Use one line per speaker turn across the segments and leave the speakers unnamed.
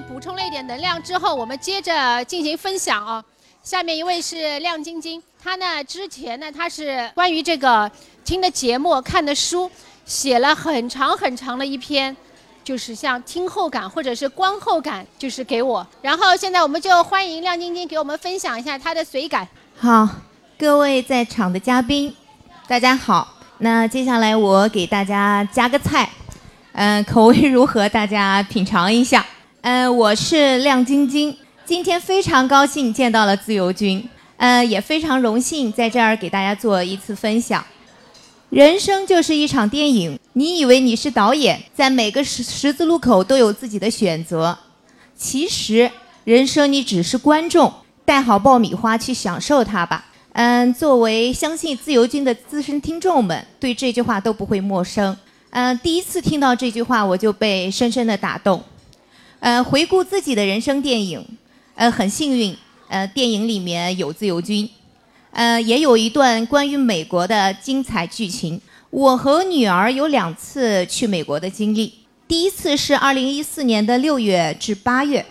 补充了一点能量之后，我们接着进行分享啊。下面一位是亮晶晶，她呢之前呢她是关于这个听的节目、看的书，写了很长很长的一篇，就是像听后感或者是观后感，就是给我。然后现在我们就欢迎亮晶晶给我们分享一下她的随感。
好，各位在场的嘉宾，大家好。那接下来我给大家加个菜，嗯、口味如何？大家品尝一下。嗯、我是亮晶晶，今天非常高兴见到了自由军，呃，也非常荣幸在这儿给大家做一次分享。人生就是一场电影，你以为你是导演，在每个十十字路口都有自己的选择，其实人生你只是观众，带好爆米花去享受它吧。嗯，作为相信自由军的资深听众们，对这句话都不会陌生。嗯，第一次听到这句话，我就被深深的打动。呃，回顾自己的人生电影，呃，很幸运，呃，电影里面有自由军，呃，也有一段关于美国的精彩剧情。我和女儿有两次去美国的经历，第一次是二零一四年的六月至八月，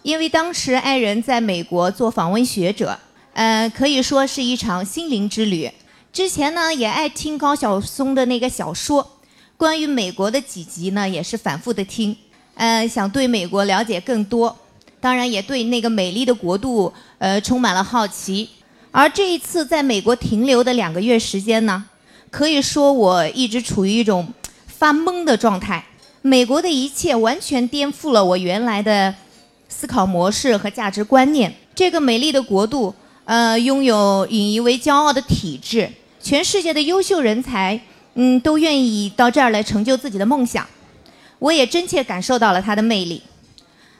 因为当时爱人在美国做访问学者，呃，可以说是一场心灵之旅。之前呢，也爱听高晓松的那个小说，关于美国的几集呢，也是反复的听，呃，想对美国了解更多，当然也对那个美丽的国度，呃，充满了好奇。而这一次在美国停留的两个月时间呢，可以说我一直处于一种发懵的状态。美国的一切完全颠覆了我原来的思考模式和价值观念。这个美丽的国度，呃，拥有引以为骄傲的体制，全世界的优秀人才，嗯，都愿意到这儿来成就自己的梦想。我也真切感受到了它的魅力。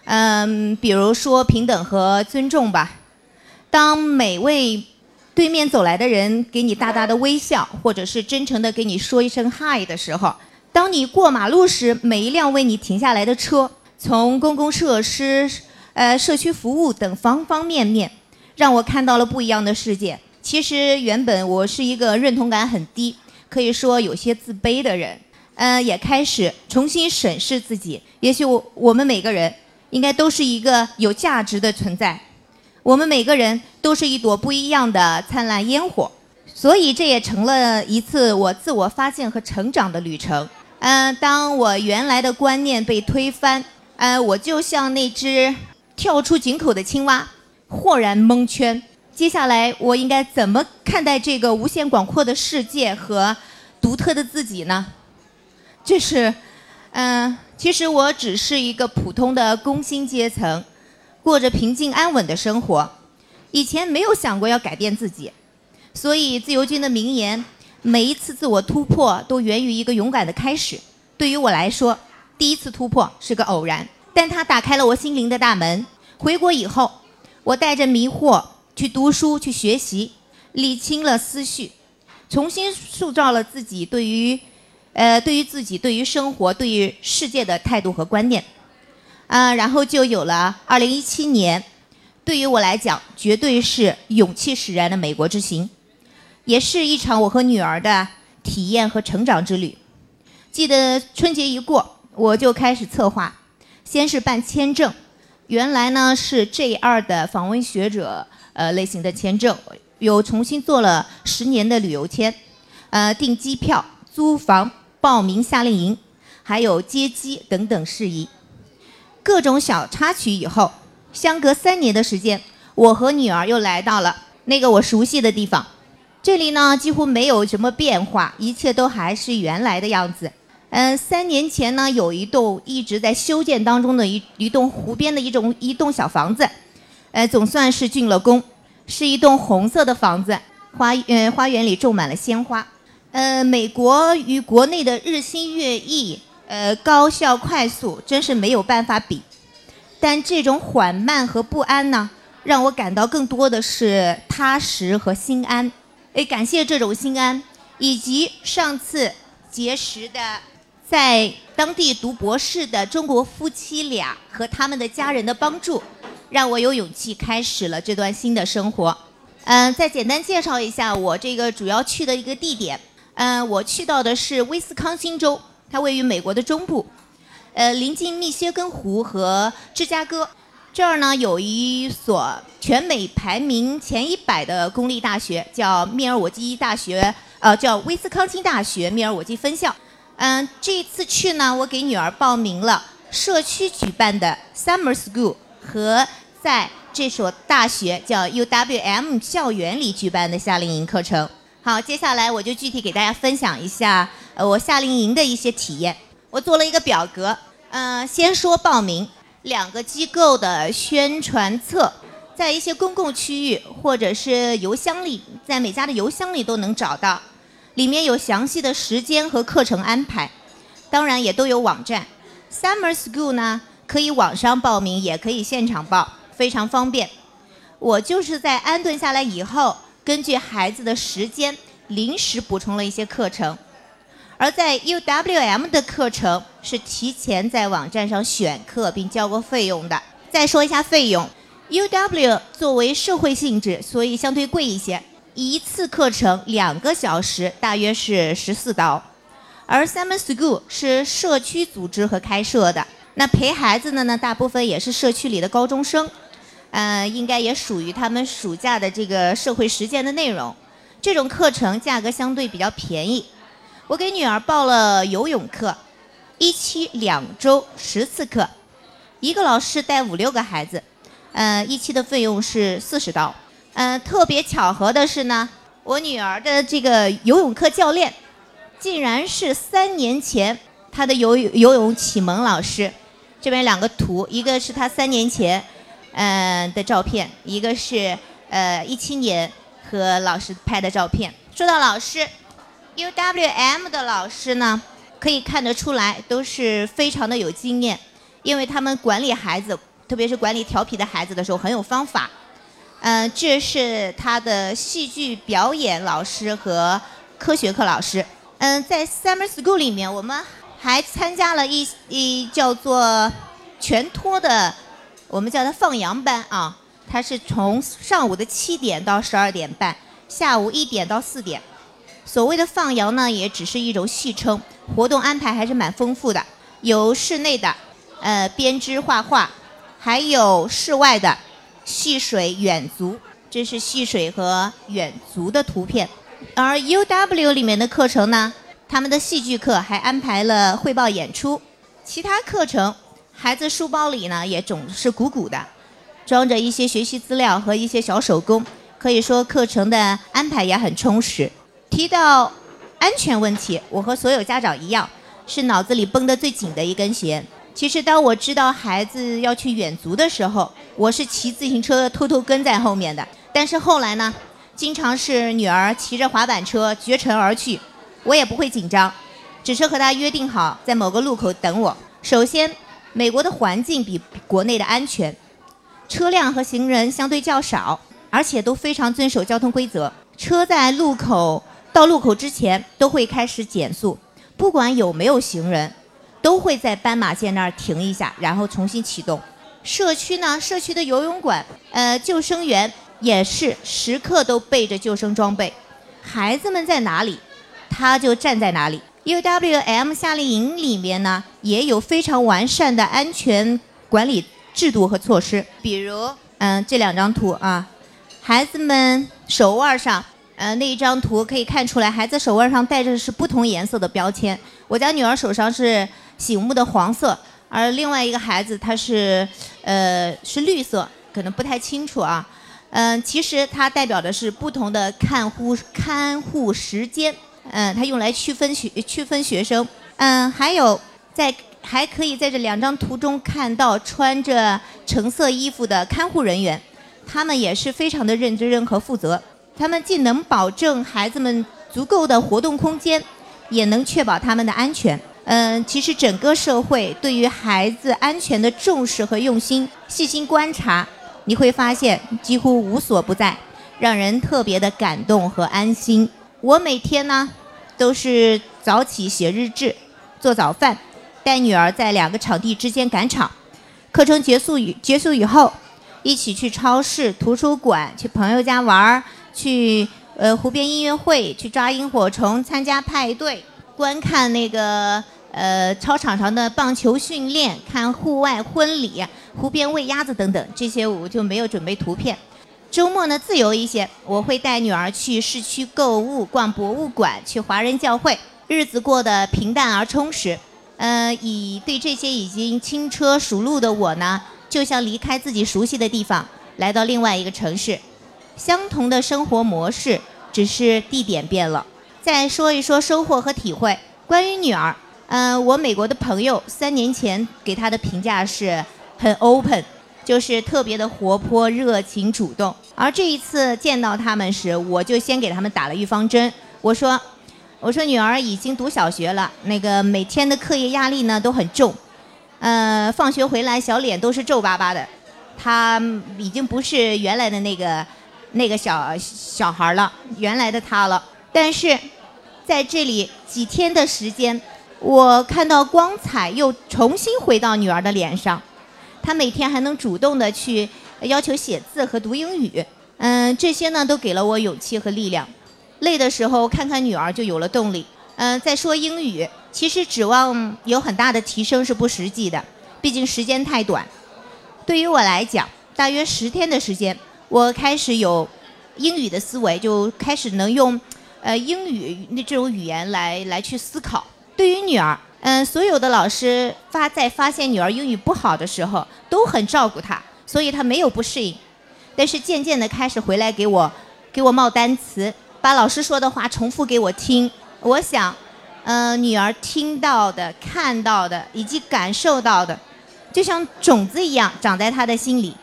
嗯，比如说平等和尊重吧。当每位对面走来的人给你大大的微笑，或者是真诚的给你说一声嗨的时候，当你过马路时，每一辆为你停下来的车，从公共设施、呃社区服务等方方面面，让我看到了不一样的世界。其实原本我是一个认同感很低，可以说有些自卑的人，呃，也开始重新审视自己。也许我我们每个人应该都是一个有价值的存在。我们每个人都是一朵不一样的灿烂烟火，所以这也成了一次我自我发现和成长的旅程。嗯、当我原来的观念被推翻，呃，我就像那只跳出井口的青蛙，豁然蒙圈。接下来我应该怎么看待这个无限广阔的世界和独特的自己呢？这是，嗯、其实我只是一个普通的工薪阶层。过着平静安稳的生活，以前没有想过要改变自己，所以自由军的名言：每一次自我突破都源于一个勇敢的开始。对于我来说，第一次突破是个偶然，但它打开了我心灵的大门。回国以后，我带着迷惑去读书、去学习，理清了思绪，重新塑造了自己对于，呃，对于自己、对于生活、对于世界的态度和观念。啊，然后就有了二零一七年，对于我来讲，绝对是勇气使然的美国之行，也是一场我和女儿的体验和成长之旅。记得春节一过，我就开始策划，先是办签证，原来呢是 J 二的访问学者呃类型的签证，又重新做了十年的旅游签，呃订机票、租房、报名夏令营，还有接机等等事宜。各种小插曲以后，相隔三年的时间，我和女儿又来到了那个我熟悉的地方。这里呢几乎没有什么变化，一切都还是原来的样子。嗯，三年前呢有一栋一直在修建当中的一一栋湖边的一种一栋小房子，呃，总算是竣了工，是一栋红色的房子，花呃花园里种满了鲜花。呃，美国与国内的日新月异。呃，高效快速真是没有办法比，但这种缓慢和不安呢，让我感到更多的是踏实和心安。诶，感谢这种心安，以及上次结识的在当地读博士的中国夫妻俩和他们的家人的帮助，让我有勇气开始了这段新的生活。嗯，再简单介绍一下我这个主要去的一个地点。嗯，我去到的是威斯康星州。它位于美国的中部，呃，临近密歇根湖和芝加哥。这儿呢有一所全美排名前一百的公立大学，叫密尔沃基大学，呃，叫威斯康星大学密尔沃基分校。嗯，这次去呢，我给女儿报名了社区举办的 Summer School 和在这所大学叫 UWM 校园里举办的夏令营课程。好，接下来我就具体给大家分享一下呃我夏令营的一些体验。我做了一个表格，嗯，先说报名。两个机构的宣传册，在一些公共区域或者是邮箱里，在每家的邮箱里都能找到，里面有详细的时间和课程安排，当然也都有网站。Summer School 呢，可以网上报名，也可以现场报，非常方便。我就是在安顿下来以后，根据孩子的时间，临时补充了一些课程。而在 UWM 的课程是提前在网站上选课并交过费用的。再说一下费用，UW 作为社会性质，所以相对贵一些，一次课程两个小时大约是十四刀。而 Summer School 是社区组织和开设的，那陪孩子的呢，大部分也是社区里的高中生，呃，应该也属于他们暑假的这个社会实践的内容。这种课程价格相对比较便宜。我给女儿报了游泳课，一期两周十次课，一个老师带五六个孩子，呃，一期的费用是四十刀。嗯，特别巧合的是呢，我女儿的这个游泳课教练，竟然是三年前她的游游泳启蒙老师。这边两个图，一个是她三年前，嗯的照片，一个是呃一七年和老师拍的照片。说到老师。UWM 的老师呢，可以看得出来都是非常的有经验，因为他们管理孩子，特别是管理调皮的孩子的时候很有方法。嗯，这是他的戏剧表演老师和科学课老师。嗯，在 Summer School 里面，我们还参加了一一叫做全托的，我们叫它放羊班啊，它是从上午的七点到十二点半，下午一点到四点。所谓的放羊呢，也只是一种戏称，活动安排还是蛮丰富的，有室内的，呃，编织画画，还有室外的，戏水远足，这是戏水和远足的图片。而 UW 里面的课程呢，他们的戏剧课还安排了汇报演出，其他课程，孩子书包里呢也总是鼓鼓的，装着一些学习资料和一些小手工，可以说课程的安排也很充实。提到安全问题，我和所有家长一样，是脑子里绷得最紧的一根弦。其实，当我知道孩子要去远足的时候，我是骑自行车偷偷跟在后面的。但是后来呢，经常是女儿骑着滑板车绝尘而去，我也不会紧张，只是和她约定好在某个路口等我。首先，美国的环境比国内的安全，车辆和行人相对较少，而且都非常遵守交通规则。车在路口。到路口之前都会开始减速，不管有没有行人，都会在斑马线那儿停一下，然后重新启动。社区呢，社区的游泳馆，呃，救生员也是时刻都备着救生装备。孩子们在哪里，他就站在哪里。UWM 夏令营里面呢，也有非常完善的安全管理制度和措施，比如，嗯，这两张图啊，孩子们手腕上。呃，那一张图可以看出来，孩子手腕上戴着是不同颜色的标签。我家女儿手上是醒目的黄色，而另外一个孩子他是，呃，是绿色，可能不太清楚啊。嗯，其实它代表的是不同的看护看护时间。嗯，它用来区分学区分学生。嗯，还有在还可以在这两张图中看到穿着橙色衣服的看护人员，他们也是非常的认真和负责。他们既能保证孩子们足够的活动空间，也能确保他们的安全。嗯，其实整个社会对于孩子安全的重视和用心，细心观察，你会发现几乎无所不在，让人特别的感动和安心。我每天呢，都是早起写日志，做早饭，带女儿在两个场地之间赶场。课程结束以结束以后，一起去超市、图书馆、去朋友家玩儿。去呃湖边音乐会，去抓萤火虫，参加派对，观看那个呃，操场上的棒球训练，看户外婚礼，湖边喂鸭子等等，这些我就没有准备图片。周末呢，自由一些，我会带女儿去市区购物、逛博物馆、去华人教会，日子过得平淡而充实。呃，以对这些已经轻车熟路的我呢，就像离开自己熟悉的地方，来到另外一个城市，相同的生活模式，只是地点变了。再说一说收获和体会，关于女儿。嗯，我美国的朋友三年前给他的评价是很 open，就是特别的活泼、热情、主动。而这一次见到他们时，我就先给他们打了预防针。我说：“我说女儿已经读小学了，那个每天的课业压力呢都很重，呃，放学回来小脸都是皱巴巴的，她已经不是原来的那个那个小小孩了，原来的她了。但是在这里几天的时间。”我看到光彩又重新回到女儿的脸上，她每天还能主动的去要求写字和读英语，嗯，这些呢都给了我勇气和力量。累的时候看看女儿就有了动力。嗯，再说英语，其实指望有很大的提升是不实际的，毕竟时间太短。对于我来讲，大约十天的时间，我开始有英语的思维，就开始能用呃英语那这种语言来来去思考。对于女儿，嗯，所有的老师发在发现女儿英语不好的时候，都很照顾她，所以她没有不适应。但是渐渐的开始回来给我，给我冒单词，把老师说的话重复给我听。我想，嗯，女儿听到的、看到的以及感受到的，就像种子一样长在她的心里，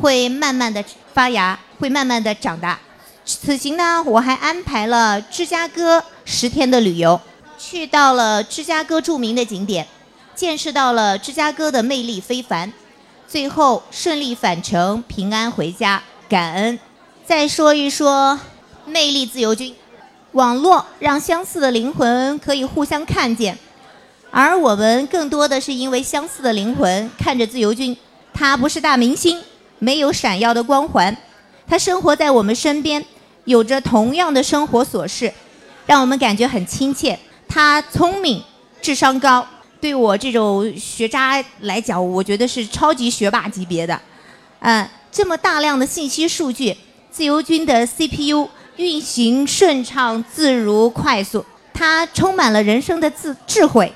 会慢慢的发芽，会慢慢的长大。此行呢，我还安排了芝加哥十天的旅游。去到了芝加哥著名的景点，见识到了芝加哥的魅力非凡，最后顺利返程，平安回家，感恩。再说一说魅力自由军，网络让相似的灵魂可以互相看见，而我们更多的是因为相似的灵魂看着自由军。他不是大明星，没有闪耀的光环，他生活在我们身边，有着同样的生活琐事，让我们感觉很亲切。他聪明，智商高，对我这种学渣来讲，我觉得是超级学霸级别的。嗯，这么大量的信息数据，自由军的 CPU 运行顺畅、自如、快速。他充满了人生的智智慧，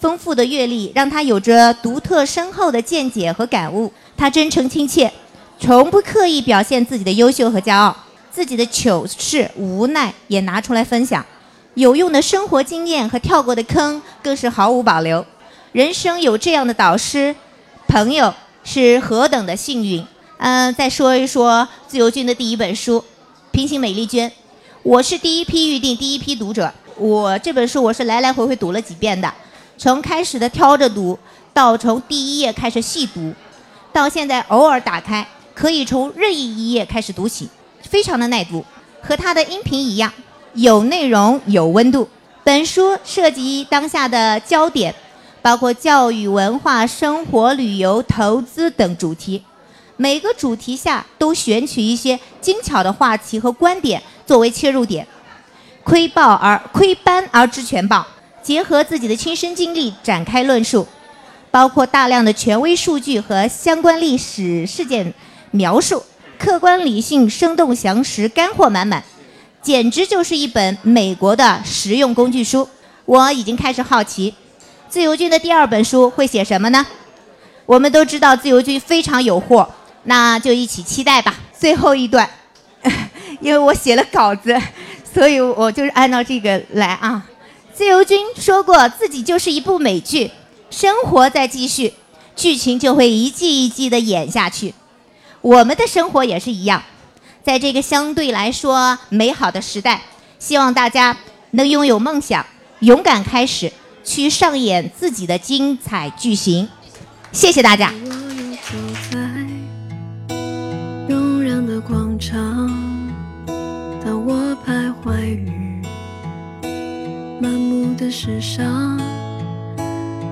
丰富的阅历让他有着独特深厚的见解和感悟。他真诚亲切，从不刻意表现自己的优秀和骄傲，自己的糗事、无奈也拿出来分享。有用的生活经验和跳过的坑更是毫无保留。人生有这样的导师、朋友是何等的幸运。嗯，再说一说自由军的第一本书《平行美丽娟》，我是第一批预定、第一批读者。我这本书我是来来回回读了几遍的，从开始的挑着读，到从第一页开始细读，到现在偶尔打开，可以从任意一页开始读起，非常的耐读，和它的音频一样。有内容，有温度。本书涉及当下的焦点，包括教育、文化、生活、旅游、投资等主题。每个主题下都选取一些精巧的话题和观点作为切入点，窥豹而窥斑而知全豹，结合自己的亲身经历展开论述，包括大量的权威数据和相关历史事件描述，客观理性、生动详实，干货满满。简直就是一本美国的实用工具书。我已经开始好奇，自由军的第二本书会写什么呢？我们都知道自由军非常有货，那就一起期待吧。最后一段，因为我写了稿子，所以我就是按照这个来啊。自由军说过自己就是一部美剧，生活在继续，剧情就会一季一季的演下去。我们的生活也是一样。在这个相对来说美好的时代，希望大家能拥有梦想，勇敢开始，去上演自己的精彩剧情。谢谢大家。
的广场，当我徘徊于满目的世上，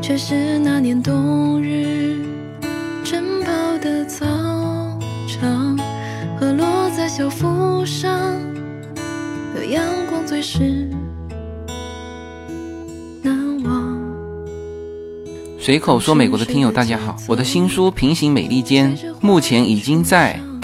却是那年冬日晨跑的操场。和落校服上的阳光最是难忘。
随口说美国的听友大家好，我的新书《平行美利坚》目前已经在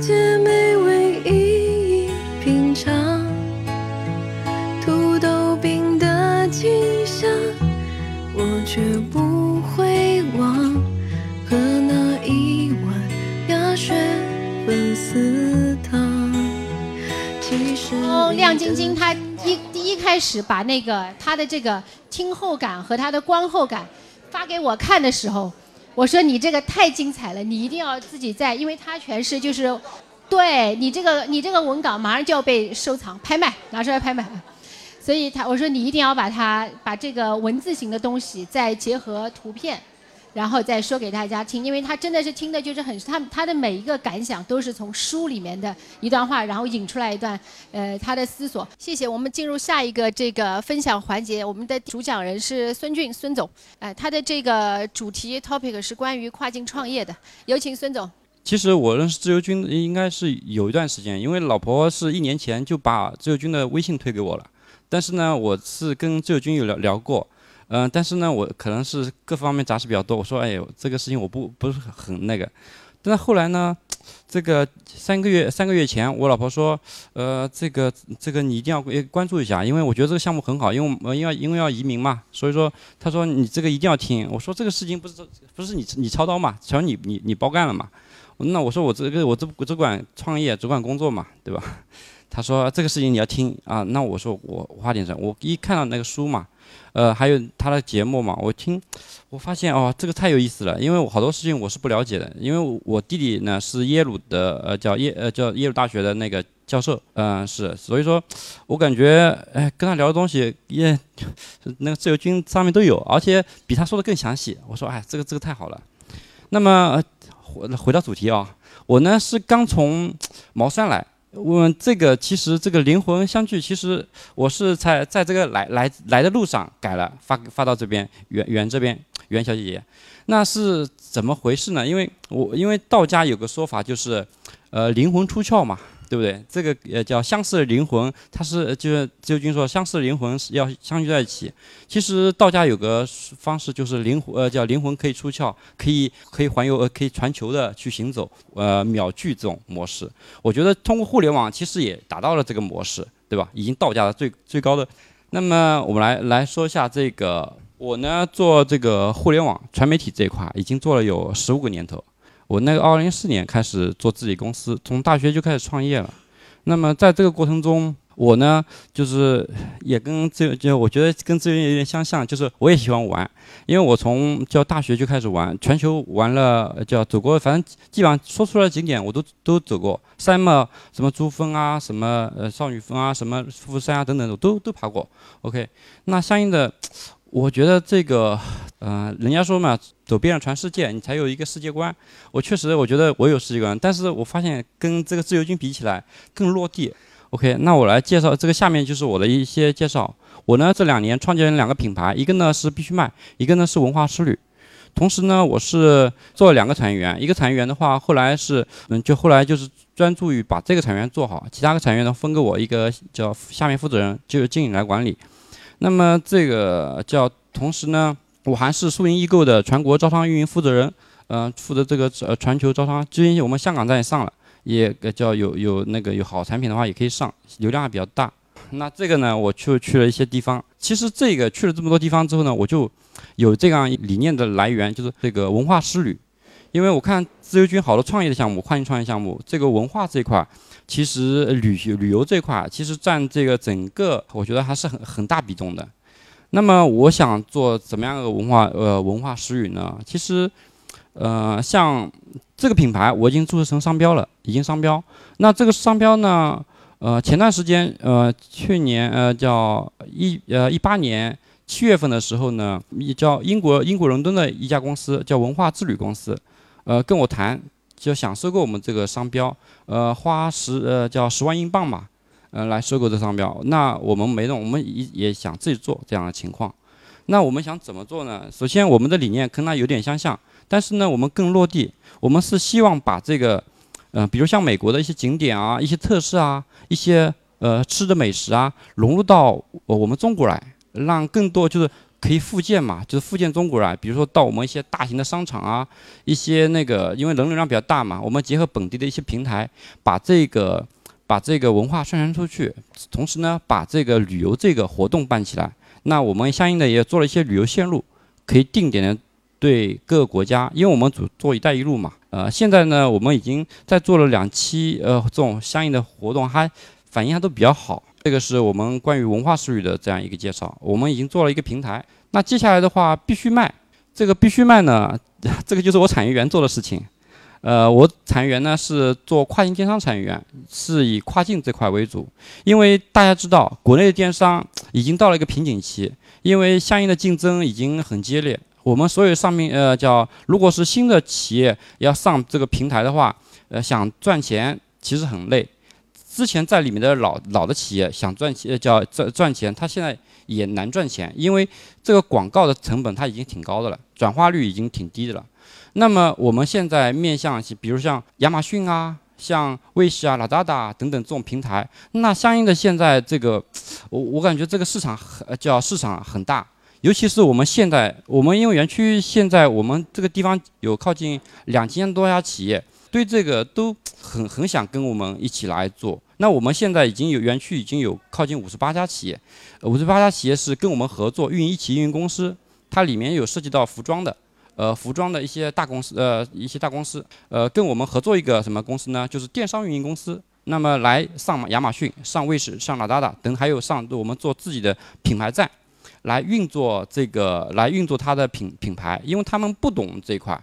界美味一一品尝，土豆饼的清香，我却不会忘。喝那一碗鸭血粉丝汤。其实
哦，亮晶晶她一第一开始把那个她的这个听后感和她的观后感发给我看的时候。我说你这个太精彩了，你一定要自己在，因为他全是就是，对你这个你这个文稿马上就要被收藏拍卖拿出来拍卖，所以他我说你一定要把它把这个文字型的东西再结合图片。然后再说给大家听，因为他真的是听的就是很他他的每一个感想都是从书里面的一段话，然后引出来一段呃他的思索。谢谢，我们进入下一个这个分享环节，我们的主讲人是孙俊孙总，哎，他的这个主题 topic 是关于跨境创业的，有请孙总。
其实我认识自由军应该是有一段时间，因为老婆是一年前就把自由军的微信推给我了，但是呢，我是跟自由军有聊聊过。嗯，但是呢，我可能是各方面杂事比较多。我说，哎呦，这个事情我不不是很那个。但是后来呢，这个三个月三个月前，我老婆说，呃，这个这个你一定要关注一下，因为我觉得这个项目很好，因为因为因为要移民嘛，所以说她说你这个一定要听。我说这个事情不是不是你你操刀嘛，全你你你包干了嘛。那我说我这个我这我只管创业，只管工作嘛，对吧？她说这个事情你要听啊。那我说我花点钱，我一看到那个书嘛。呃，还有他的节目嘛，我听，我发现哦，这个太有意思了，因为我好多事情我是不了解的，因为我弟弟呢是耶鲁的，呃，叫耶，呃，叫耶鲁大学的那个教授，嗯，是，所以说，我感觉，哎，跟他聊的东西也，那个自由军上面都有，而且比他说的更详细。我说，哎，这个这个太好了。那么回回到主题啊，我呢是刚从茅山来。我这个，其实这个灵魂相聚，其实我是在在这个来来来的路上改了，发发到这边袁袁这边袁小姐姐，那是怎么回事呢？因为我因为道家有个说法就是，呃，灵魂出窍嘛。对不对？这个呃叫相似的灵魂，它是就是自由军说相似的灵魂是要相聚在一起。其实道家有个方式就是灵魂呃叫灵魂可以出窍，可以可以环游呃可以传球的去行走，呃秒聚这种模式。我觉得通过互联网其实也达到了这个模式，对吧？已经道家的最最高的。那么我们来来说一下这个，我呢做这个互联网传媒体这一块已经做了有十五个年头。我那个二零一四年开始做自己公司，从大学就开始创业了。那么在这个过程中，我呢就是也跟这就我觉得跟资源有点相像，就是我也喜欢玩，因为我从叫大学就开始玩，全球玩了叫走过，反正基本上说出来的景点我都都走过，山嘛什么珠峰啊，什么呃少女峰啊，什么富士山啊等等，我都都爬过。OK，那相应的。我觉得这个，呃，人家说嘛，走遍了全世界，你才有一个世界观。我确实，我觉得我有世界观，但是我发现跟这个自由军比起来更落地。OK，那我来介绍这个，下面就是我的一些介绍。我呢这两年创建了两个品牌，一个呢是必须卖，一个呢是文化之旅。同时呢，我是做了两个产业园，一个产业园的话，后来是，嗯，就后来就是专注于把这个产业园做好，其他个产业园呢分给我一个叫下面负责人，就是经理来管理。那么这个叫，同时呢，我还是苏宁易购的全国招商运营负责人，嗯，负责这个呃全球招商。最近我们香港站也上了，也叫有有那个有好产品的话也可以上，流量还比较大。那这个呢，我就去了一些地方。其实这个去了这么多地方之后呢，我就有这样理念的来源，就是这个文化之旅。因为我看自由军好多创业的项目，跨境创业项目，这个文化这块。其实旅旅游这块，其实占这个整个，我觉得还是很很大比重的。那么我想做怎么样的文化呃文化食语呢？其实，呃，像这个品牌我已经注册成商标了，已经商标。那这个商标呢，呃，前段时间呃去年呃叫一呃一八年七月份的时候呢，一叫英国英国伦敦的一家公司叫文化之旅公司，呃，跟我谈就想收购我们这个商标，呃，花十呃叫十万英镑嘛，呃，来收购这商标。那我们没弄，我们也也想自己做这样的情况。那我们想怎么做呢？首先，我们的理念跟它有点相像，但是呢，我们更落地。我们是希望把这个，嗯，比如像美国的一些景点啊、一些特色啊、一些呃吃的美食啊，融入到我们中国来，让更多就是可以复建嘛，就是复建中国来。比如说到我们一些大型的商场啊，一些那个因为人流量比较大嘛，我们结合本地的一些平台，把这个把这个文化宣传出去，同时呢，把这个旅游这个活动办起来。那我们相应的也做了一些旅游线路，可以定点的。对各个国家，因为我们主做“一带一路”嘛，呃，现在呢，我们已经在做了两期，呃，这种相应的活动，还反应还都比较好。这个是我们关于文化术语的这样一个介绍。我们已经做了一个平台，那接下来的话必须卖，这个必须卖呢，这个就是我产业园做的事情。呃，我产业园呢是做跨境电商产业园，是以跨境这块为主，因为大家知道，国内的电商已经到了一个瓶颈期，因为相应的竞争已经很激烈。我们所有上面呃叫，如果是新的企业要上这个平台的话，呃想赚钱其实很累。之前在里面的老老的企业想赚钱叫赚赚钱，他现在也难赚钱，因为这个广告的成本它已经挺高的了，转化率已经挺低的了。那么我们现在面向比如像亚马逊啊、像卫视啊、拉达达等等这种平台，那相应的现在这个我我感觉这个市场很叫市场很大。尤其是我们现在，我们因为园区现在我们这个地方有靠近两千多家企业，对这个都很很想跟我们一起来做。那我们现在已经有园区已经有靠近五十八家企业，五十八家企业是跟我们合作运营一起运营公司，它里面有涉及到服装的，呃，服装的一些大公司，呃，一些大公司，呃，跟我们合作一个什么公司呢？就是电商运营公司，那么来上亚马逊、上卫视、上拉达达等，还有上我们做自己的品牌站。来运作这个，来运作它的品品牌，因为他们不懂这一块。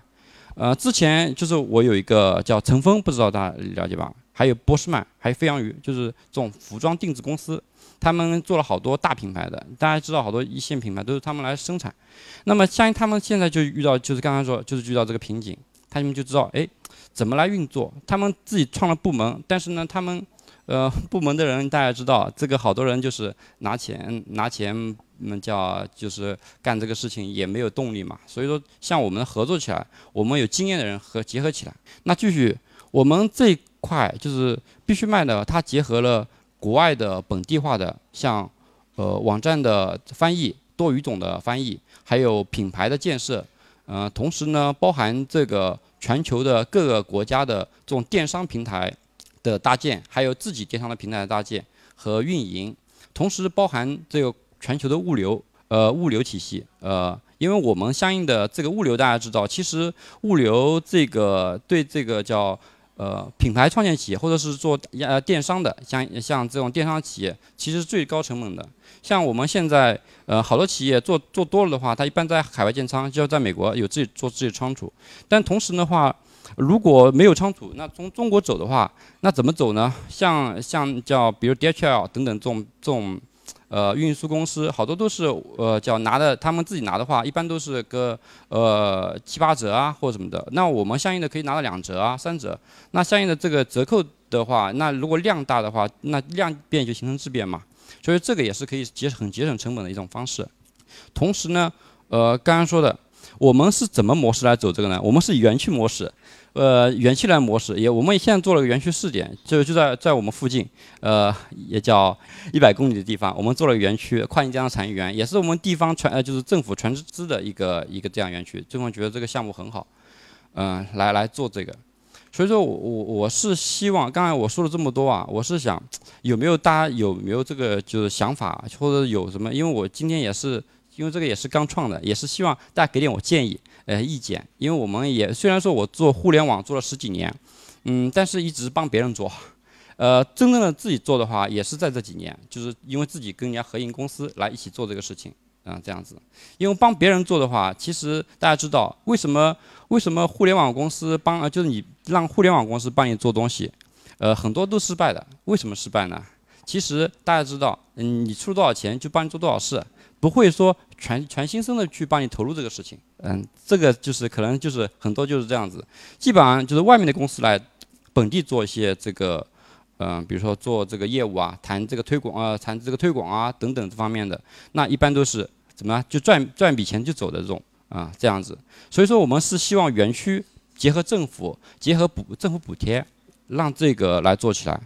呃，之前就是我有一个叫陈峰，不知道大家了解吧？还有波士曼，还有飞扬鱼，就是这种服装定制公司，他们做了好多大品牌的。大家知道，好多一线品牌都是他们来生产。那么，相信他们现在就遇到，就是刚刚说，就是遇到这个瓶颈，他们就知道，哎，怎么来运作？他们自己创了部门，但是呢，他们。呃，部门的人大家知道，这个好多人就是拿钱拿钱，嗯，叫就是干这个事情也没有动力嘛。所以说，像我们合作起来，我们有经验的人和结合起来，那继续我们这一块就是必须卖的，它结合了国外的本地化的，像呃网站的翻译、多语种的翻译，还有品牌的建设，呃，同时呢，包含这个全球的各个国家的这种电商平台。的搭建，还有自己电商的平台的搭建和运营，同时包含这个全球的物流，呃，物流体系，呃，因为我们相应的这个物流，大家知道，其实物流这个对这个叫呃品牌创建企业或者是做呃电商的，像像这种电商企业，其实最高成本的。像我们现在呃好多企业做做多了的话，它一般在海外建仓，就要在美国有自己做自己仓储，但同时的话。如果没有仓储，那从中国走的话，那怎么走呢？像像叫比如 DHL 等等这种这种，呃，运输公司好多都是呃叫拿的，他们自己拿的话，一般都是个呃七八折啊或者什么的。那我们相应的可以拿到两折啊三折。那相应的这个折扣的话，那如果量大的话，那量变就形成质变嘛。所以这个也是可以节很节省成本的一种方式。同时呢，呃，刚刚说的，我们是怎么模式来走这个呢？我们是园区模式。呃，园区来模式也，我们现在做了个园区试点，就就在在我们附近，呃，也叫一百公里的地方，我们做了个园区，跨境电商产业园，也是我们地方全呃就是政府全资的一个一个这样园区。政府觉得这个项目很好，嗯，来来做这个，所以说我我我是希望，刚才我说了这么多啊，我是想有没有大家有没有这个就是想法或者有什么，因为我今天也是因为这个也是刚创的，也是希望大家给点我建议。呃，意见，因为我们也虽然说我做互联网做了十几年，嗯，但是一直帮别人做，呃，真正的自己做的话，也是在这几年，就是因为自己跟人家合营公司来一起做这个事情，啊，这样子，因为帮别人做的话，其实大家知道为什么为什么互联网公司帮，就是你让互联网公司帮你做东西，呃，很多都失败的，为什么失败呢？其实大家知道，嗯，你出多少钱就帮你做多少事，不会说全全心声的去帮你投入这个事情。嗯，这个就是可能就是很多就是这样子，基本上就是外面的公司来本地做一些这个，嗯，比如说做这个业务啊，谈这个推广啊，谈这个推广啊等等这方面的，那一般都是怎么就赚赚笔钱就走的这种啊这样子。所以说我们是希望园区结合政府，结合补政府补贴，让这个来做起来。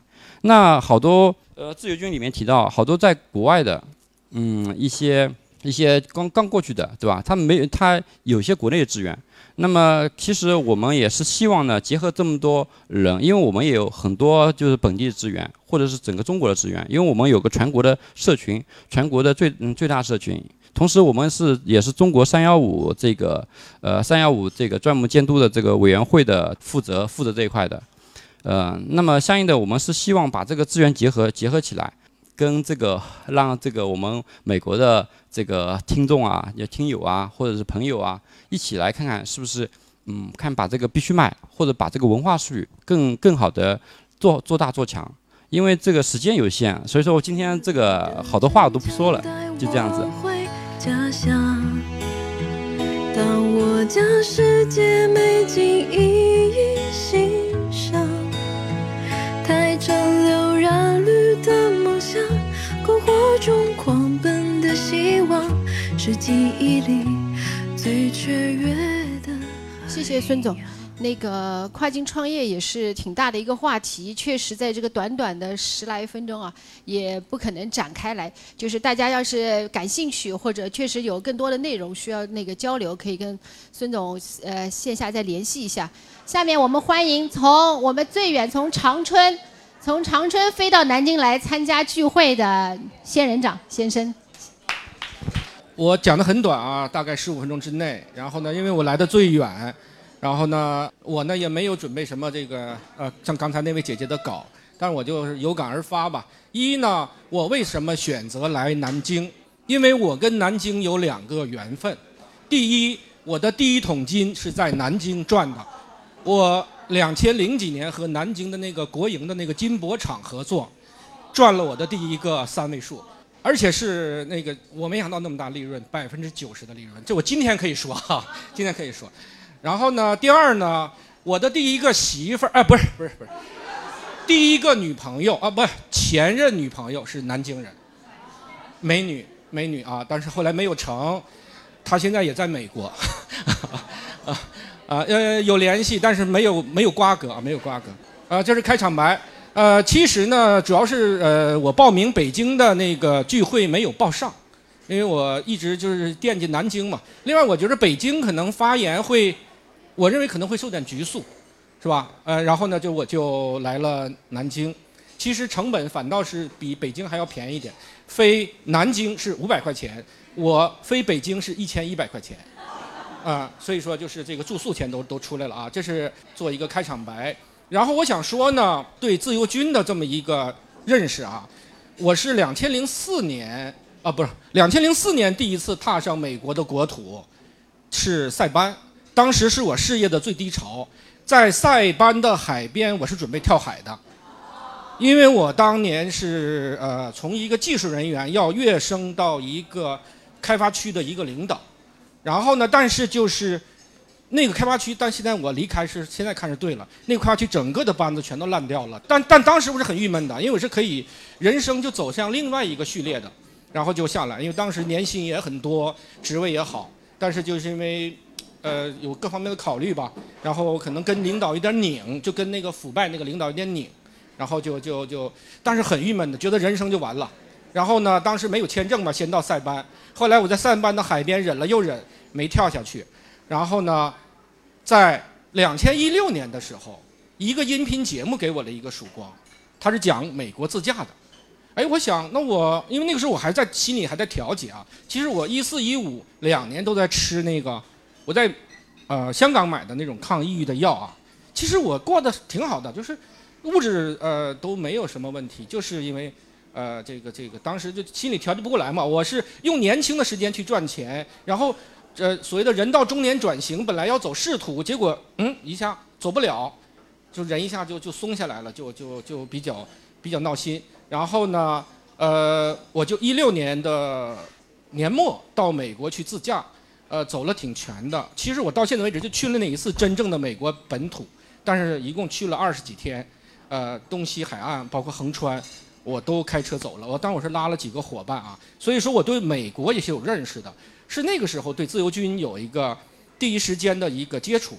那好多呃自由军里面提到好多在国外的，嗯一些一些刚刚过去的对吧？他没有他有些国内的资源。那么其实我们也是希望呢，结合这么多人，因为我们也有很多就是本地的资源，或者是整个中国的资源，因为我们有个全国的社群，全国的最嗯最大社群。同时我们是也是中国三幺五这个呃三幺五这个专门监督的这个委员会的负责负责这一块的。呃，那么相应的，我们是希望把这个资源结合结合起来，跟这个让这个我们美国的这个听众啊、也听友啊，或者是朋友啊，一起来看看是不是，嗯，看把这个必须卖，或者把这个文化术语更更好的做做大做强。因为这个时间有限，所以说我今天这个好多话我都不说了，就这样子。当我将世界美景一一火中狂奔的希望，是记忆里最雀跃的。
谢谢孙总。那个跨境创业也是挺大的一个话题，确实在这个短短的十来分钟啊，也不可能展开来。就是大家要是感兴趣，或者确实有更多的内容需要那个交流，可以跟孙总呃线下再联系一下。下面我们欢迎从我们最远从长春，从长春飞到南京来参加聚会的仙人掌先生。
我讲的很短啊，大概十五分钟之内。然后呢，因为我来的最远。然后呢，我呢也没有准备什么这个呃，像刚才那位姐姐的稿，但是我就是有感而发吧。一呢，我为什么选择来南京？因为我跟南京有两个缘分。第一，我的第一桶金是在南京赚的。我两千零几年和南京的那个国营的那个金箔厂合作，赚了我的第一个三位数，而且是那个我没想到那么大利润，百分之九十的利润。这我今天可以说哈，今天可以说。然后呢？第二呢？我的第一个媳妇儿，哎，不是，不是，不是，第一个女朋友啊，不是，前任女朋友是南京人，美女，美女啊，但是后来没有成，她现在也在美国，啊啊呃有联系，但是没有没有瓜葛啊，没有瓜葛，啊，这是开场白，呃，其实呢，主要是呃我报名北京的那个聚会没有报上，因为我一直就是惦记南京嘛。另外，我觉得北京可能发言会。我认为可能会受点局促，是吧？呃，然后呢，就我就来了南京。其实成本反倒是比北京还要便宜一点，飞南京是五百块钱，我飞北京是一千一百块钱，啊，所以说就是这个住宿钱都都出来了啊。这是做一个开场白。然后我想说呢，对自由军的这么一个认识啊，我是两千零四年啊，不是两千零四年第一次踏上美国的国土，是塞班。当时是我事业的最低潮，在塞班的海边，我是准备跳海的，因为我当年是呃从一个技术人员要跃升到一个开发区的一个领导，然后呢，但是就是那个开发区，但现在我离开是现在看是对了，那个开发区整个的班子全都烂掉了，但但当时我是很郁闷的，因为我是可以人生就走向另外一个序列的，然后就下来，因为当时年薪也很多，职位也好，但是就是因为。呃，有各方面的考虑吧，然后可能跟领导有点拧，就跟那个腐败那个领导有点拧，然后就就就，但是很郁闷的，觉得人生就完了。然后呢，当时没有签证嘛，先到塞班，后来我在塞班的海边忍了又忍，没跳下去。然后呢，在两千一六年的时候，一个音频节目给我了一个曙光，他是讲美国自驾的。哎，我想那我因为那个时候我还在心里还在调节啊，其实我一四一五两年都在吃那个。我在，呃，香港买的那种抗抑郁的药啊，其实我过得挺好的，就是物质呃都没有什么问题，就是因为呃这个这个当时就心里调节不过来嘛。我是用年轻的时间去赚钱，然后呃所谓的人到中年转型，本来要走仕途，结果嗯一下走不了，就人一下就就松下来了，就就就比较比较闹心。然后呢，呃，我就一六年的年末到美国去自驾，呃，走了挺全的。其实我到现在为止就去了那一次真正的美国本土，但是一共去了二十几天，呃，东西海岸包括横穿，我都开车走了。我当我是拉了几个伙伴啊，所以说我对美国也是有认识的。是那个时候对自由军有一个第一时间的一个接触，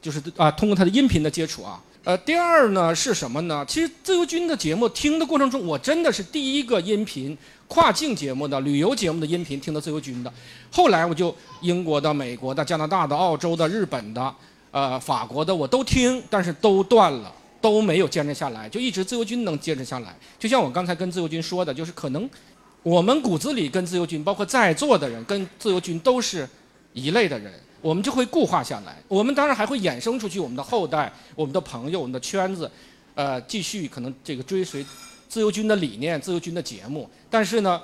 就是啊，通过他的音频的接触啊。呃，第二呢是什么呢？其实自由军的节目听的过程中，我真的是第一个音频跨境节目的旅游节目的音频听到自由军的。后来我就英国的、美国的、加拿大的、澳洲的、日本的、呃法国的我都听，但是都断了，都没有坚持下来，就一直自由军能坚持下来。就像我刚才跟自由军说的，就是可能我们骨子里跟自由军，包括在座的人跟自由军都是一类的人。我们就会固化下来，我们当然还会衍生出去，我们的后代、我们的朋友、我们的圈子，呃，继续可能这个追随自由军的理念、自由军的节目。但是呢，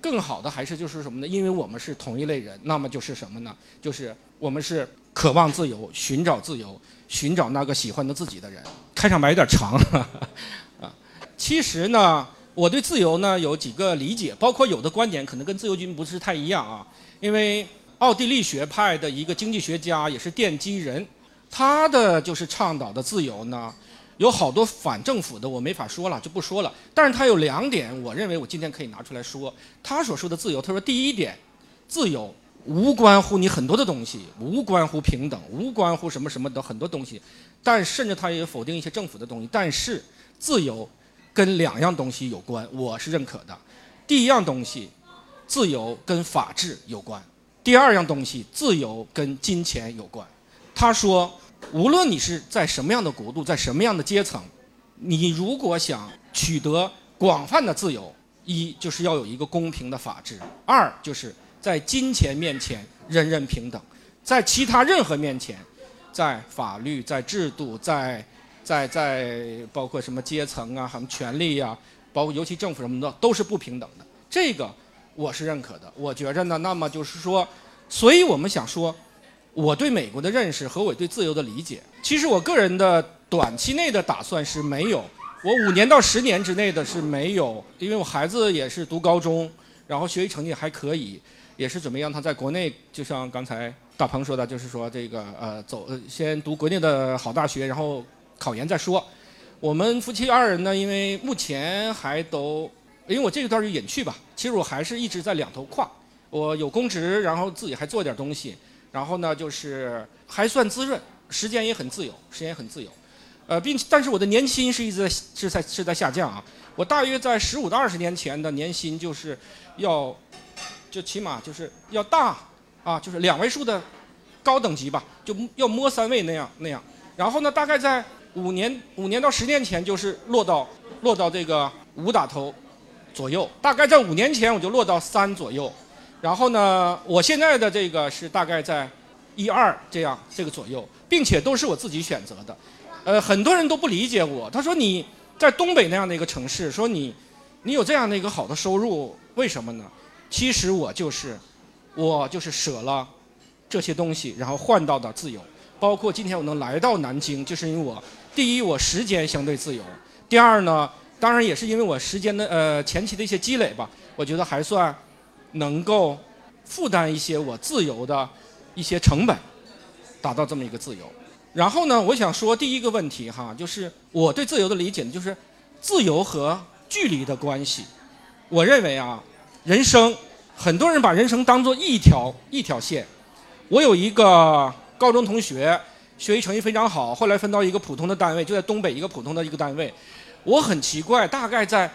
更好的还是就是什么呢？因为我们是同一类人，那么就是什么呢？就是我们是渴望自由、寻找自由、寻找那个喜欢的自己的人。开场白有点长 啊，其实呢，我对自由呢有几个理解，包括有的观点可能跟自由军不是太一样啊，因为。奥地利学派的一个经济学家，也是奠基人，他的就是倡导的自由呢，有好多反政府的，我没法说了，就不说了。但是他有两点，我认为我今天可以拿出来说。他所说的自由，他说第一点，自由无关乎你很多的东西，无关乎平等，无关乎什么什么的很多东西，但甚至他也否定一些政府的东西。但是自由跟两样东西有关，我是认可的。第一样东西，自由跟法治有关。第二样东西，自由跟金钱有关。他说，无论你是在什么样的国度，在什么样的阶层，你如果想取得广泛的自由，一就是要有一个公平的法治；二就是在金钱面前人人平等，在其他任何面前，在法律、在制度、在在在包括什么阶层啊、什么权利呀，包括尤其政府什么的，都是不平等的。这个。我是认可的，我觉着呢，那么就是说，所以我们想说，我对美国的认识和我对自由的理解，其实我个人的短期内的打算是没有，我五年到十年之内的是没有，因为我孩子也是读高中，然后学习成绩还可以，也是准备让他在国内，就像刚才大鹏说的，就是说这个呃走先读国内的好大学，然后考研再说。我们夫妻二人呢，因为目前还都。因为我这一段就隐去吧，其实我还是一直在两头跨，我有公职，然后自己还做点东西，然后呢就是还算滋润，时间也很自由，时间也很自由，呃，并且但是我的年薪是一直在是在是在下降啊，我大约在十五到二十年前的年薪就是要，就起码就是要大啊，就是两位数的高等级吧，就要摸三位那样那样，然后呢大概在五年五年到十年前就是落到落到这个五打头。左右，大概在五年前我就落到三左右，然后呢，我现在的这个是大概在一二这样这个左右，并且都是我自己选择的。呃，很多人都不理解我，他说你在东北那样的一个城市，说你你有这样的一个好的收入，为什么呢？其实我就是我就是舍了这些东西，然后换到的自由。包括今天我能来到南京，就是因为我第一我时间相对自由，第二呢。当然也是因为我时间的呃前期的一些积累吧，我觉得还算能够负担一些我自由的一些成本，达到这么一个自由。然后呢，我想说第一个问题哈，就是我对自由的理解就是自由和距离的关系。我认为啊，人生很多人把人生当做一条一条线。我有一个高中同学，学习成绩非常好，后来分到一个普通的单位，就在东北一个普通的一个单位。我很奇怪，大概在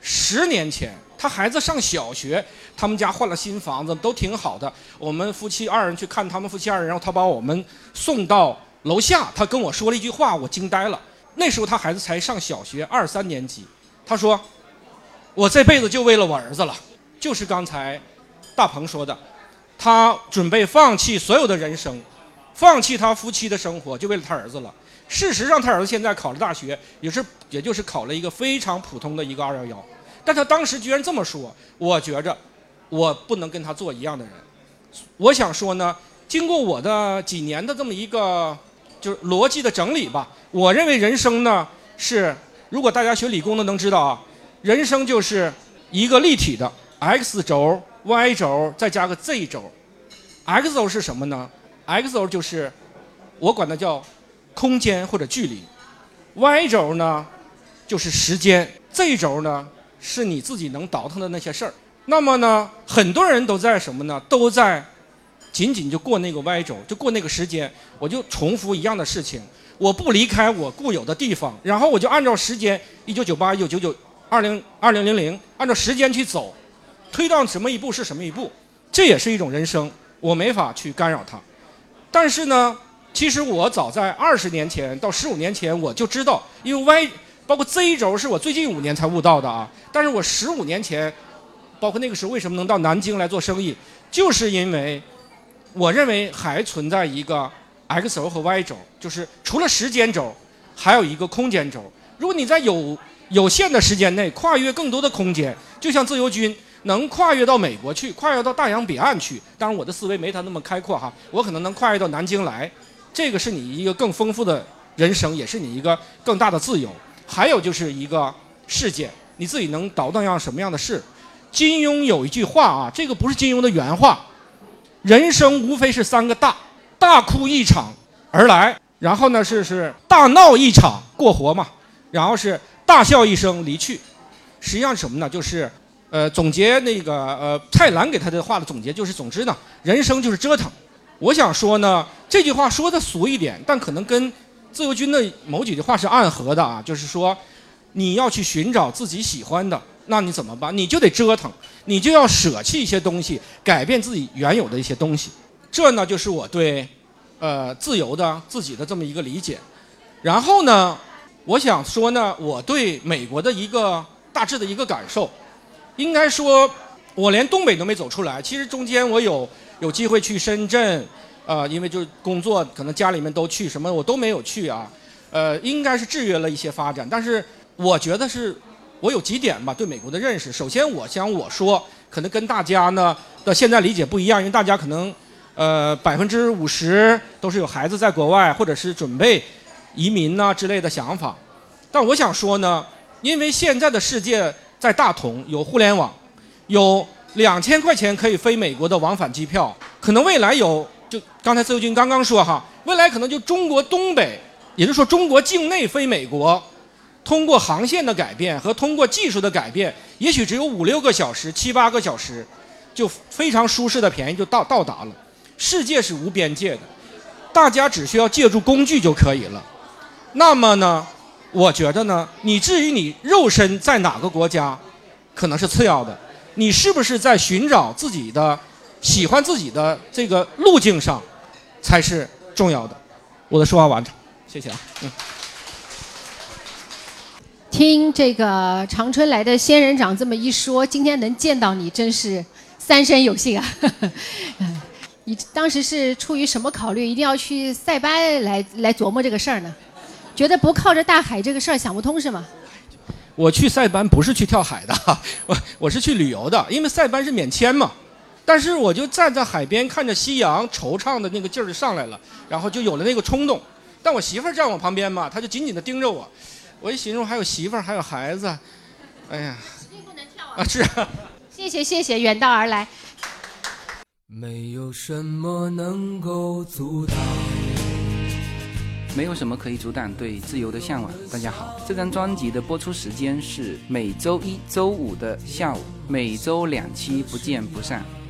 十年前，他孩子上小学，他们家换了新房子，都挺好的。我们夫妻二人去看他们夫妻二人，然后他把我们送到楼下，他跟我说了一句话，我惊呆了。那时候他孩子才上小学二三年级，他说：“我这辈子就为了我儿子了。”就是刚才大鹏说的，他准备放弃所有的人生，放弃他夫妻的生活，就为了他儿子了。事实上，他儿子现在考了大学，也是也就是考了一个非常普通的一个二幺幺，但他当时居然这么说，我觉着我不能跟他做一样的人。我想说呢，经过我的几年的这么一个就是逻辑的整理吧，我认为人生呢是，如果大家学理工的能知道啊，人生就是一个立体的 x 轴、y 轴，再加个 z 轴。x 轴是什么呢？x 轴就是我管它叫空间或者距离，y 轴呢就是时间，z 轴呢是你自己能倒腾的那些事儿。那么呢，很多人都在什么呢？都在仅仅就过那个 y 轴，就过那个时间，我就重复一样的事情，我不离开我固有的地方，然后我就按照时间，一九九八、一九九九、二零二零零零，按照时间去走，推到什么一步是什么一步，这也是一种人生。我没法去干扰它，但是呢，其实我早在二十年前到十五年前我就知道，因为 Y 包括 Z 轴是我最近五年才悟到的啊。但是我十五年前，包括那个时候为什么能到南京来做生意，就是因为我认为还存在一个 X 轴和 Y 轴，就是除了时间轴，还有一个空间轴。如果你在有有限的时间内跨越更多的空间，就像自由军。能跨越到美国去，跨越到大洋彼岸去。当然，我的思维没他那么开阔哈，我可能能跨越到南京来。这个是你一个更丰富的人生，也是你一个更大的自由。还有就是一个事件，你自己能倒腾样什么样的事？金庸有一句话啊，这个不是金庸的原话：人生无非是三个大，大哭一场而来，然后呢是是大闹一场过活嘛，然后是大笑一声离去。实际上什么呢？就是。呃，总结那个呃，蔡澜给他的话的总结就是：总之呢，人生就是折腾。我想说呢，这句话说的俗一点，但可能跟自由军的某几句话是暗合的啊。就是说，你要去寻找自己喜欢的，那你怎么办？你就得折腾，你就要舍弃一些东西，改变自己原有的一些东西。这呢，就是我对呃自由的自己的这么一个理解。然后呢，我想说呢，我对美国的一个大致的一个感受。应该说，我连东北都没走出来。其实中间我有有机会去深圳，呃，因为就是工作，可能家里面都去，什么我都没有去啊。呃，应该是制约了一些发展。但是我觉得是，我有几点吧对美国的认识。首先，我想我说，可能跟大家呢的现在理解不一样，因为大家可能呃百分之五十都是有孩子在国外，或者是准备移民呐之类的想法。但我想说呢，因为现在的世界。在大同有互联网，有两千块钱可以飞美国的往返机票，可能未来有就刚才自由军刚刚说哈，未来可能就中国东北，也就是说中国境内飞美国，通过航线的改变和通过技术的改变，也许只有五六个小时、七八个小时，就非常舒适的便宜就到到达了。世界是无边界的，大家只需要借助工具就可以了。那么呢？我觉得呢，你至于你肉身在哪个国家，可能是次要的，你是不是在寻找自己的喜欢自己的这个路径上，才是重要的。我的说话完成，谢谢啊。嗯。
听这个长春来的仙人掌这么一说，今天能见到你真是三生有幸啊。你当时是出于什么考虑，一定要去塞班来来琢磨这个事儿呢？觉得不靠着大海这个事儿想不通是吗？
我去塞班不是去跳海的，我我是去旅游的，因为塞班是免签嘛。但是我就站在海边看着夕阳，惆怅的那个劲儿就上来了，然后就有了那个冲动。但我媳妇儿站我旁边嘛，她就紧紧的盯着我。我一寻思，还有媳妇儿，还有孩子，哎呀，不能跳啊！啊是。
谢谢谢谢，远道而来。
没有什么能够阻挡。
没有什么可以阻挡对自由的向往。大家好，这张专辑的播出时间是每周一周五的下午，每周两期，不见不散。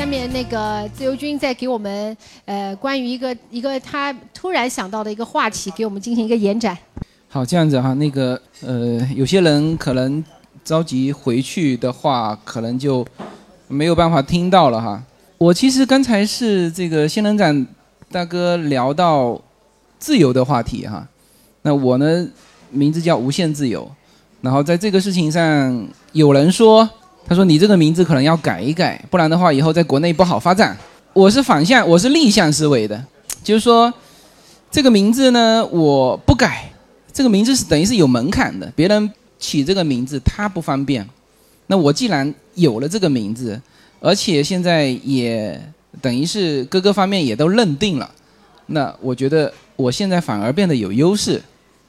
下面那个自由军在给我们呃关于一个一个他突然想到的一个话题，给我们进行一个延展。
好，这样子哈，那个呃，有些人可能着急回去的话，可能就没有办法听到了哈。我其实刚才是这个仙人掌大哥聊到自由的话题哈，那我呢名字叫无限自由，然后在这个事情上，有人说，他说你这个名字可能要改一改，不然的话以后在国内不好发展。我是反向，我是逆向思维的，就是说这个名字呢我不改，这个名字是等于是有门槛的，别人起这个名字他不方便，那我既然有了这个名字。而且现在也等于是各个方面也都认定了，那我觉得我现在反而变得有优势，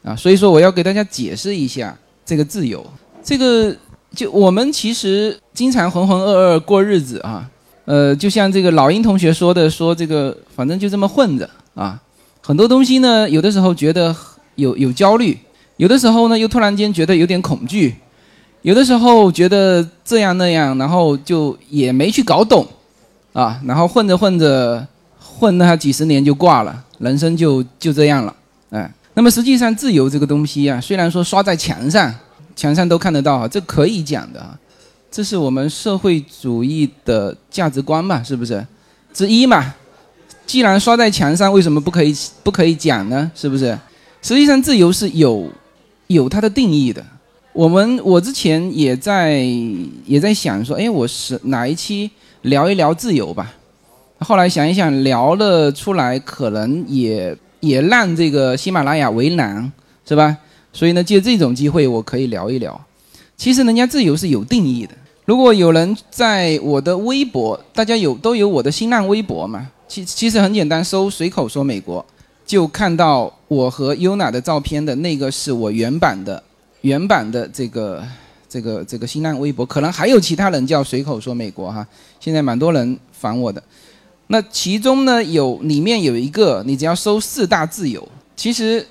啊，所以说我要给大家解释一下这个自由，这个就我们其实经常浑浑噩噩过日子啊，呃，就像这个老鹰同学说的，说这个反正就这么混着啊，很多东西呢，有的时候觉得有有焦虑，有的时候呢又突然间觉得有点恐惧。有的时候觉得这样那样，然后就也没去搞懂，啊，然后混着混着，混那几十年就挂了，人生就就这样了，哎。那么实际上自由这个东西啊，虽然说刷在墙上，墙上都看得到啊，这可以讲的，这是我们社会主义的价值观嘛，是不是？之一嘛。既然刷在墙上，为什么不可以不可以讲呢？是不是？实际上自由是有有它的定义的。我们我之前也在也在想说，哎，我是哪一期聊一聊自由吧？后来想一想，聊了出来，可能也也让这个喜马拉雅为难，是吧？所以呢，借这种机会，我可以聊一聊。其实人家自由是有定义的。如果有人在我的微博，大家有都有我的新浪微博嘛？其其实很简单，搜随口说美国，就看到我和 Yuna 的照片的那个是我原版的。原版的这个这个这个新浪微博，可能还有其他人叫随口说美国哈，现在蛮多人烦我的。那其中呢有里面有一个，你只要搜四大自由，其实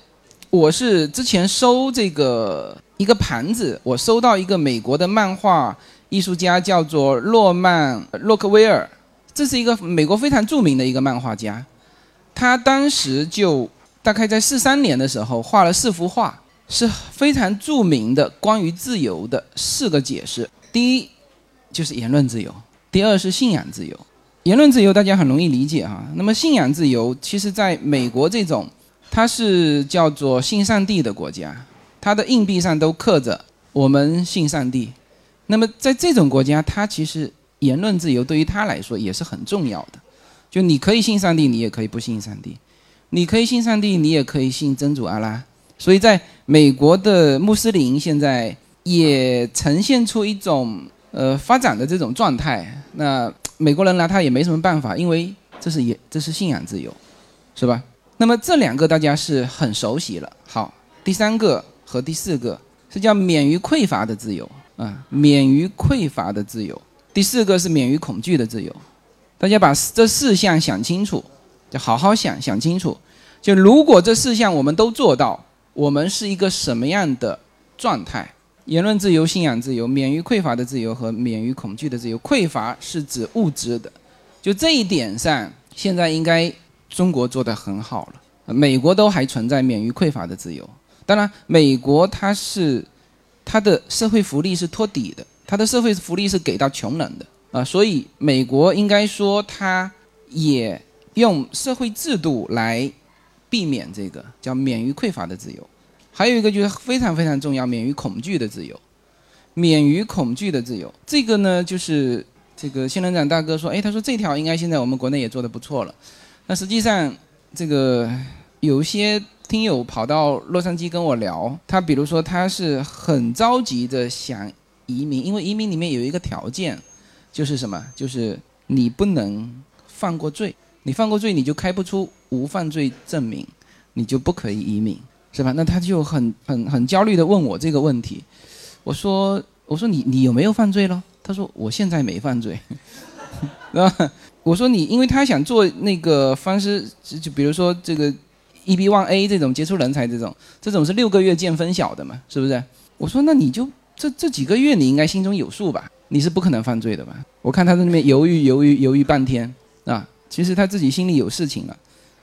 我是之前收这个一个盘子，我收到一个美国的漫画艺术家叫做诺曼洛克威尔，这是一个美国非常著名的一个漫画家，他当时就大概在四三年的时候画了四幅画。是非常著名的关于自由的四个解释。第一，就是言论自由；第二是信仰自由。言论自由大家很容易理解哈。那么信仰自由，其实在美国这种，它是叫做信上帝的国家，它的硬币上都刻着“我们信上帝”。那么在这种国家，它其实言论自由对于他来说也是很重要的。就你可以信上帝，你也可以不信上帝；你可以信上帝，你也可以信真主阿拉。所以，在美国的穆斯林现在也呈现出一种呃发展的这种状态。那美国人拿他也没什么办法，因为这是也这是信仰自由，是吧？那么这两个大家是很熟悉了。好，第三个和第四个是叫免于匮乏的自由啊，免于匮乏的自由。第四个是免于恐惧的自由。大家把这四项想清楚，就好好想想清楚。就如果这四项我们都做到。我们是一个什么样的状态？言论自由、信仰自由、免于匮乏的自由和免于恐惧的自由。匮乏是指物质的，就这一点上，现在应该中国做得很好了。美国都还存在免于匮乏的自由。当然，美国它是它的社会福利是托底的，它的社会福利是给到穷人的啊，所以美国应该说它也用社会制度来。避免这个叫免于匮乏的自由，还有一个就是非常非常重要，免于恐惧的自由。免于恐惧的自由，这个呢就是这个仙人掌大哥说，哎，他说这条应该现在我们国内也做得不错了。那实际上，这个有些听友跑到洛杉矶跟我聊，他比如说他是很着急的想移民，因为移民里面有一个条件，就是什么？就是你不能犯过罪。你犯过罪，你就开不出无犯罪证明，你就不可以移民，是吧？那他就很很很焦虑的问我这个问题。我说我说你你有没有犯罪了？他说我现在没犯罪，是吧？我说你，因为他想做那个方式，就比如说这个 EB One A 这种杰出人才这种，这种是六个月见分晓的嘛，是不是？我说那你就这这几个月你应该心中有数吧？你是不可能犯罪的吧？我看他在那边犹豫犹豫犹豫半天啊，其实他自己心里有事情了。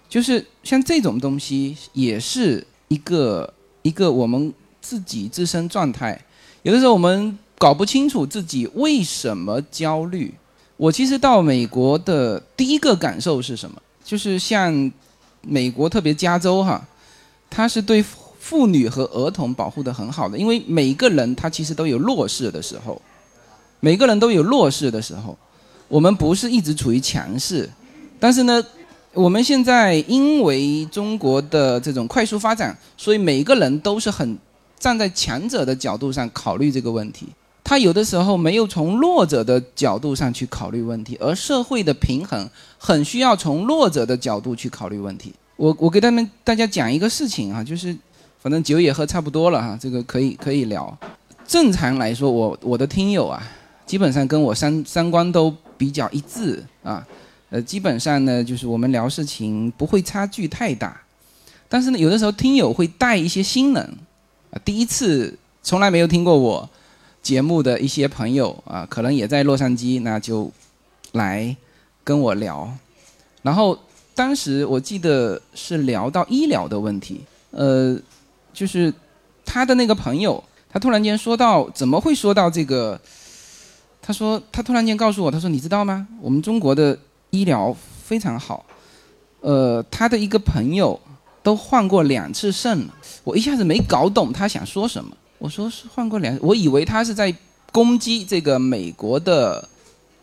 就是像这种东西，也是一个一个我们自己自身状态。有的时候我们搞不清楚自己为什么焦虑。我其实到美国的第一个感受是什么？就是像美国特别加州哈，它是对妇女和儿童保护的很好的，因为每个人他其实都有弱势的时候，每个人都有弱势的时候。我们不是一直处于强势，但是呢。我们现在因为中国的这种快速发展，所以每个人都是很站在强者的角度上考虑这个问题。他有的时候没有从弱者的角度上去考虑问题，而社会的平衡很需要从弱者的角度去考虑问题。我我给他们大家讲一个事情啊，就是反正酒也喝差不多了哈，这个可以可以聊。正常来说，我我的听友啊，基本上跟我三三观都比较一致啊。呃，基本上呢，就是我们聊事情不会差距太大，但是呢，有的时候听友会带一些新人，啊，第一次从来没有听过我节目的一些朋友啊，可能也在洛杉矶，那就来跟我聊。然后当时我记得是聊到医疗的问题，呃，就是他的那个朋友，他突然间说到，怎么会说到这个？他说他突然间告诉我，他说你知道吗？我们中国的。医疗非常好，呃，他的一个朋友都换过两次肾了，我一下子没搞懂他想说什么。我说是换过两，我以为他是在攻击这个美国的，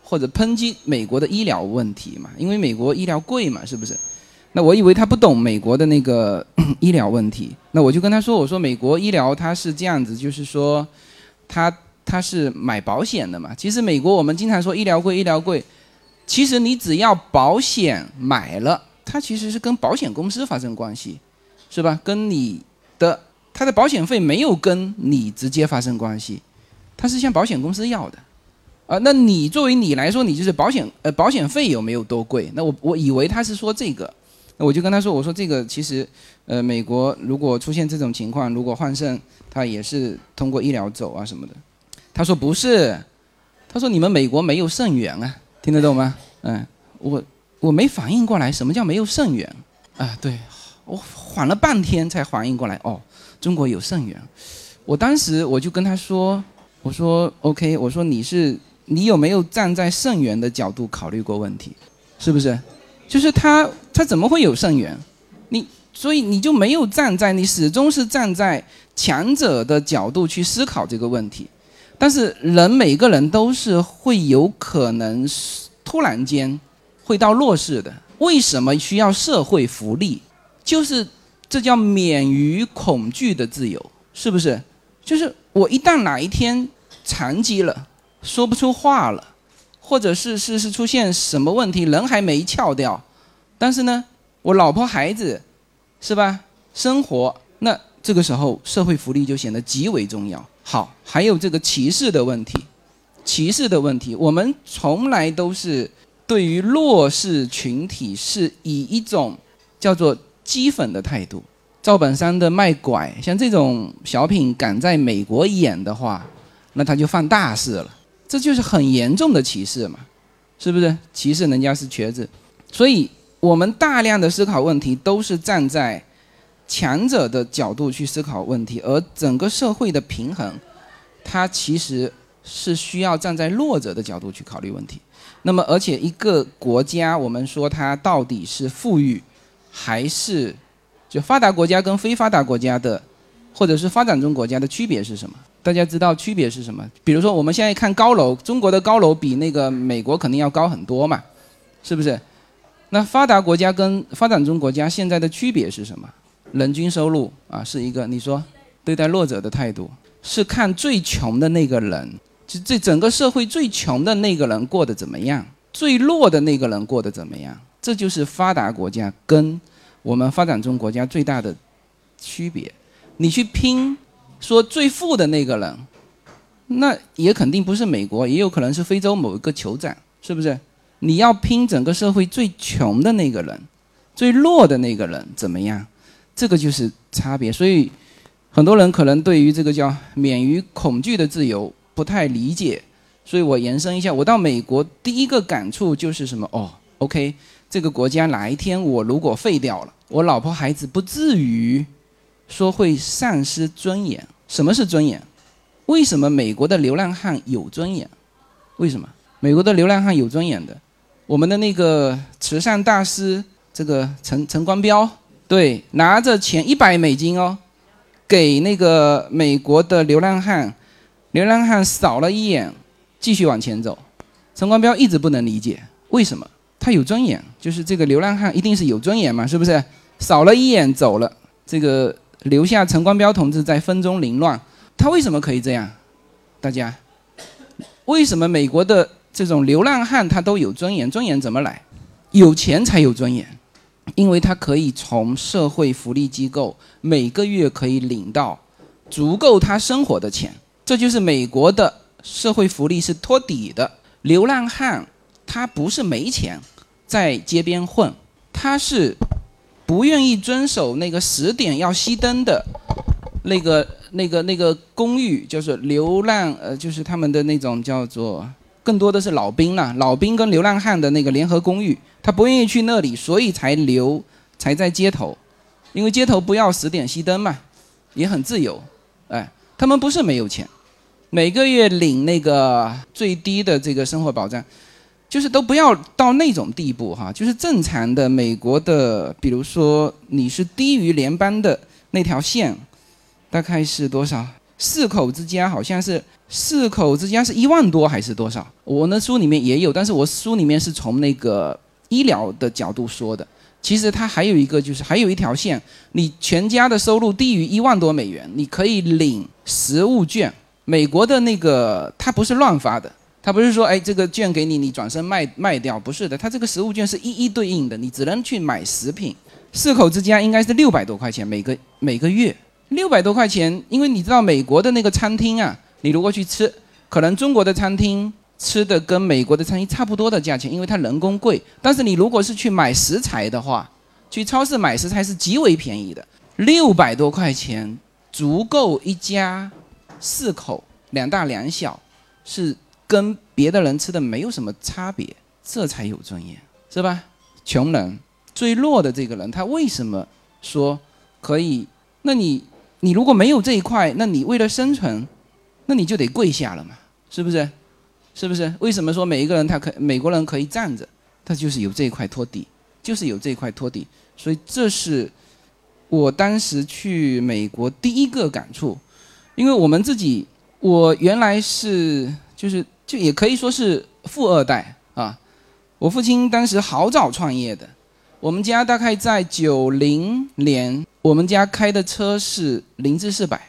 或者抨击美国的医疗问题嘛，因为美国医疗贵嘛，是不是？那我以为他不懂美国的那个医疗问题，那我就跟他说，我说美国医疗它是这样子，就是说，他他是买保险的嘛。其实美国我们经常说医疗贵，医疗贵。其实你只要保险买了，它其实是跟保险公司发生关系，是吧？跟你的他的保险费没有跟你直接发生关系，他是向保险公司要的，啊，那你作为你来说，你就是保险呃保险费有没有多贵？那我我以为他是说这个，那我就跟他说，我说这个其实呃美国如果出现这种情况，如果换肾，他也是通过医疗走啊什么的。他说不是，他说你们美国没有肾源啊。听得懂吗？嗯，我我没反应过来，什么叫没有肾源？啊，对，我缓了半天才反应过来。哦，中国有肾源。我当时我就跟他说，我说 OK，我说你是你有没有站在肾源的角度考虑过问题？是不是？就是他他怎么会有肾源？你所以你就没有站在你始终是站在强者的角度去思考这个问题。但是人每个人都是会有可能突然间会到弱势的。为什么需要社会福利？就是这叫免于恐惧的自由，是不是？就是我一旦哪一天残疾了，说不出话了，或者是是是出现什么问题，人还没翘掉，但是呢，我老婆孩子，是吧？生活那这个时候社会福利就显得极为重要。好，还有这个歧视的问题，歧视的问题，我们从来都是对于弱势群体是以一种叫做讥讽的态度。赵本山的卖拐，像这种小品敢在美国演的话，那他就犯大事了，这就是很严重的歧视嘛，是不是？歧视人家是瘸子，所以我们大量的思考问题都是站在。强者的角度去思考问题，而整个社会的平衡，它其实是需要站在弱者的角度去考虑问题。那么，而且一个国家，我们说它到底是富裕，还是就发达国家跟非发达国家的，或者是发展中国家的区别是什么？大家知道区别是什么？比如说，我们现在看高楼，中国的高楼比那个美国肯定要高很多嘛，是不是？那发达国家跟发展中国家现在的区别是什么？人均收入啊，是一个你说对待弱者的态度，是看最穷的那个人，就这整个社会最穷的那个人过得怎么样，最弱的那个人过得怎么样，这就是发达国家跟我们发展中国家最大的区别。你去拼说最富的那个人，那也肯定不是美国，也有可能是非洲某一个酋长，是不是？你要拼整个社会最穷的那个人，最弱的那个人怎么样？这个就是差别，所以很多人可能对于这个叫免于恐惧的自由不太理解，所以我延伸一下，我到美国第一个感触就是什么？哦，OK，这个国家哪一天我如果废掉了，我老婆孩子不至于说会丧失尊严。什么是尊严？为什么美国的流浪汉有尊严？为什么美国的流浪汉有尊严的？我们的那个慈善大师，这个陈陈光标，对，拿着钱一百美金哦，给那个美国的流浪汉，流浪汉扫了一眼，继续往前走。陈光标一直不能理解为什么他有尊严，就是这个流浪汉一定是有尊严嘛，是不是？扫了一眼走了，这个留下陈光标同志在风中凌乱，他为什么可以这样？大家，为什么美国的？这种流浪汉他都有尊严，尊严怎么来？有钱才有尊严，因为他可以从社会福利机构每个月可以领到足够他生活的钱，这就是美国的社会福利是托底的。流浪汉他不是没钱在街边混，他是不愿意遵守那个十点要熄灯的那个那个那个公寓，就是流浪呃，就是他们的那种叫做。更多的是老兵了，老兵跟流浪汉的那个联合公寓，他不愿意去那里，所以才留，才在街头，因为街头不要十点熄灯嘛，也很自由，哎，他们不是没有钱，每个月领那个最低的这个生活保障，就是都不要到那种地步哈，就是正常的美国的，比如说你是低于联邦的那条线，大概是多少？四口之家好像是四口之家是一万多还是多少？我那书里面也有，但是我书里面是从那个医疗的角度说的。其实它还有一个就是还有一条线，你全家的收入低于一万多美元，你可以领食物券。美国的那个它不是乱发的，它不是说哎这个券给你，你转身卖卖掉，不是的，它这个食物券是一一对应的，你只能去买食品。四口之家应该是六百多块钱每个每个月。六百多块钱，因为你知道美国的那个餐厅啊，你如果去吃，可能中国的餐厅吃的跟美国的餐厅差不多的价钱，因为它人工贵。但是你如果是去买食材的话，去超市买食材是极为便宜的，六百多块钱足够一家四口两大两小，是跟别的人吃的没有什么差别，这才有尊严，是吧？穷人最弱的这个人，他为什么说可以？那你？你如果没有这一块，那你为了生存，那你就得跪下了嘛，是不是？是不是？为什么说每一个人他可美国人可以站着，他就是有这一块托底，就是有这一块托底。所以这是我当时去美国第一个感触，因为我们自己，我原来是就是就也可以说是富二代啊，我父亲当时好早创业的。我们家大概在九零年，我们家开的车是凌志四百。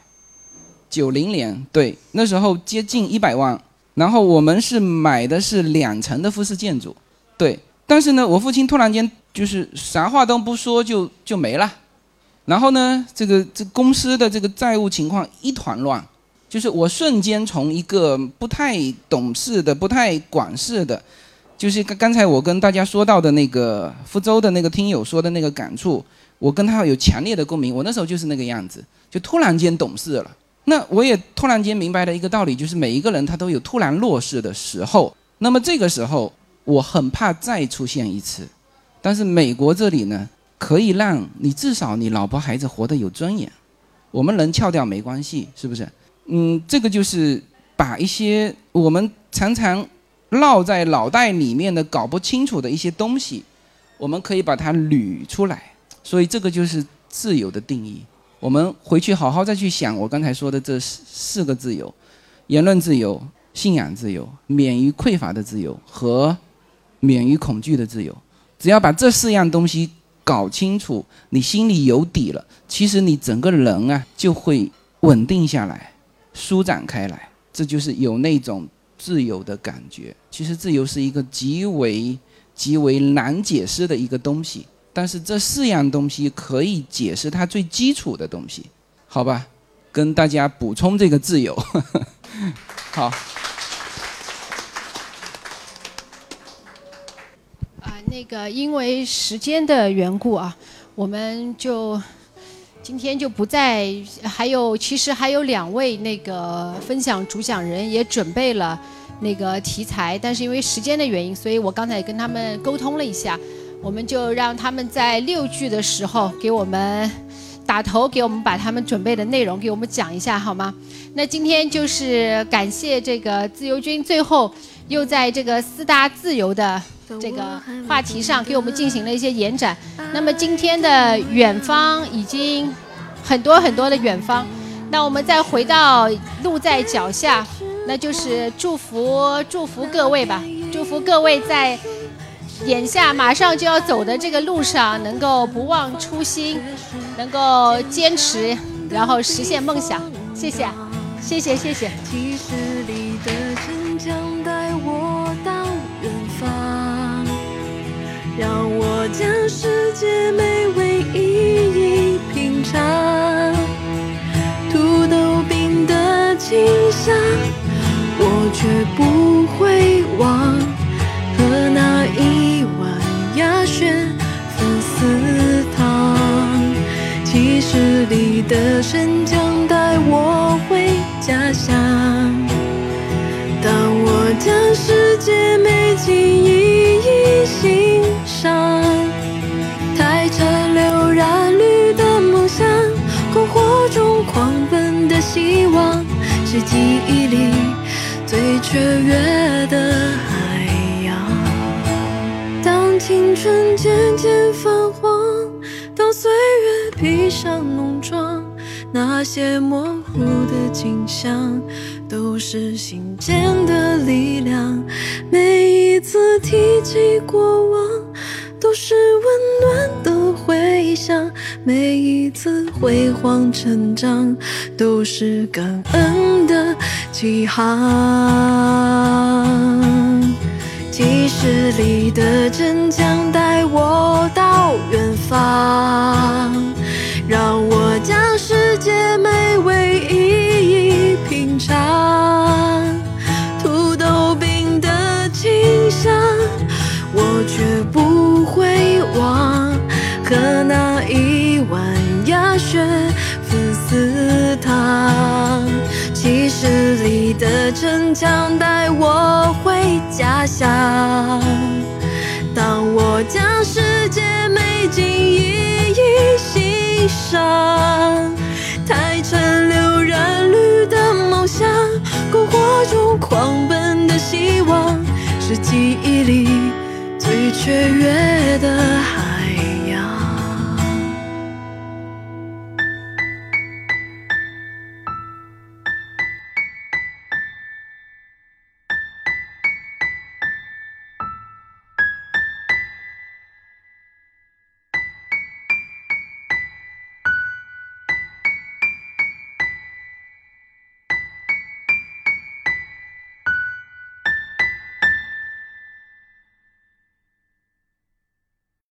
九零年，对，那时候接近一百万。然后我们是买的是两层的复式建筑，对。但是呢，我父亲突然间就是啥话都不说就就没了。然后呢，这个这公司的这个债务情况一团乱，就是我瞬间从一个不太懂事的、不太管事的。就是刚刚才我跟大家说到的那个福州的那个听友说的那个感触，我跟他有强烈的共鸣。我那时候就是那个样子，就突然间懂事了。那我也突然间明白了一个道理，就是每一个人他都有突然弱势的时候。那么这个时候，我很怕再出现一次。但是美国这里呢，可以让你至少你老婆孩子活得有尊严。我们能翘掉没关系，是不是？嗯，这个就是把一些我们常常。烙在脑袋里面的搞不清楚的一些东西，我们可以把它捋出来。所以这个就是自由的定义。我们回去好好再去想我刚才说的这四四个自由：言论自由、信仰自由、免于匮乏的自由和免于恐惧的自由。只要把这四样东西搞清楚，你心里有底了，其实你整个人啊就会稳定下来、舒展开来。这就是有那种。自由的感觉，其实自由是一个极为极为难解释的一个东西，但是这四样东西可以解释它最基础的东西，好吧？跟大家补充这个自由，好。
啊，那个因为时间的缘故啊，我们就。今天就不再，还有其实还有两位那个分享主讲人也准备了那个题材，但是因为时间的原因，所以我刚才也跟他们沟通了一下，我们就让他们在六句的时候给我们打头，给我们把他们准备的内容给我们讲一下，好吗？那今天就是感谢这个自由军，最后又在这个四大自由的这个话题上给我们进行了一些延展。那么今天的远方已经很多很多的远方，那我们再回到路在脚下，那就是祝福祝福各位吧，祝福各位在眼下马上就要走的这个路上，能够不忘初心，能够坚持，然后实现梦想。谢谢，谢谢，谢谢。
我将世界美味一一品尝。土豆饼的清香，我绝不会忘。和那一碗鸭血粉丝汤，七十里的生姜带我回家乡。希望，是记忆里最雀跃的海洋。当青春渐渐泛黄，当岁月披上浓妆，那些模糊的景象，都是心间的力量。每一次提起过往，都是温暖的回响。每一次辉煌成长，都是感恩的起航。几十里的真将带我到远方，让我将世界美味一一品尝。土豆饼的清香，我绝不。和那一碗鸭血粉丝汤，七十里的城墙带我回家乡。当我将世界美景一一欣赏，太晨流染绿的梦想，篝火中狂奔的希望，是记忆里最雀跃的。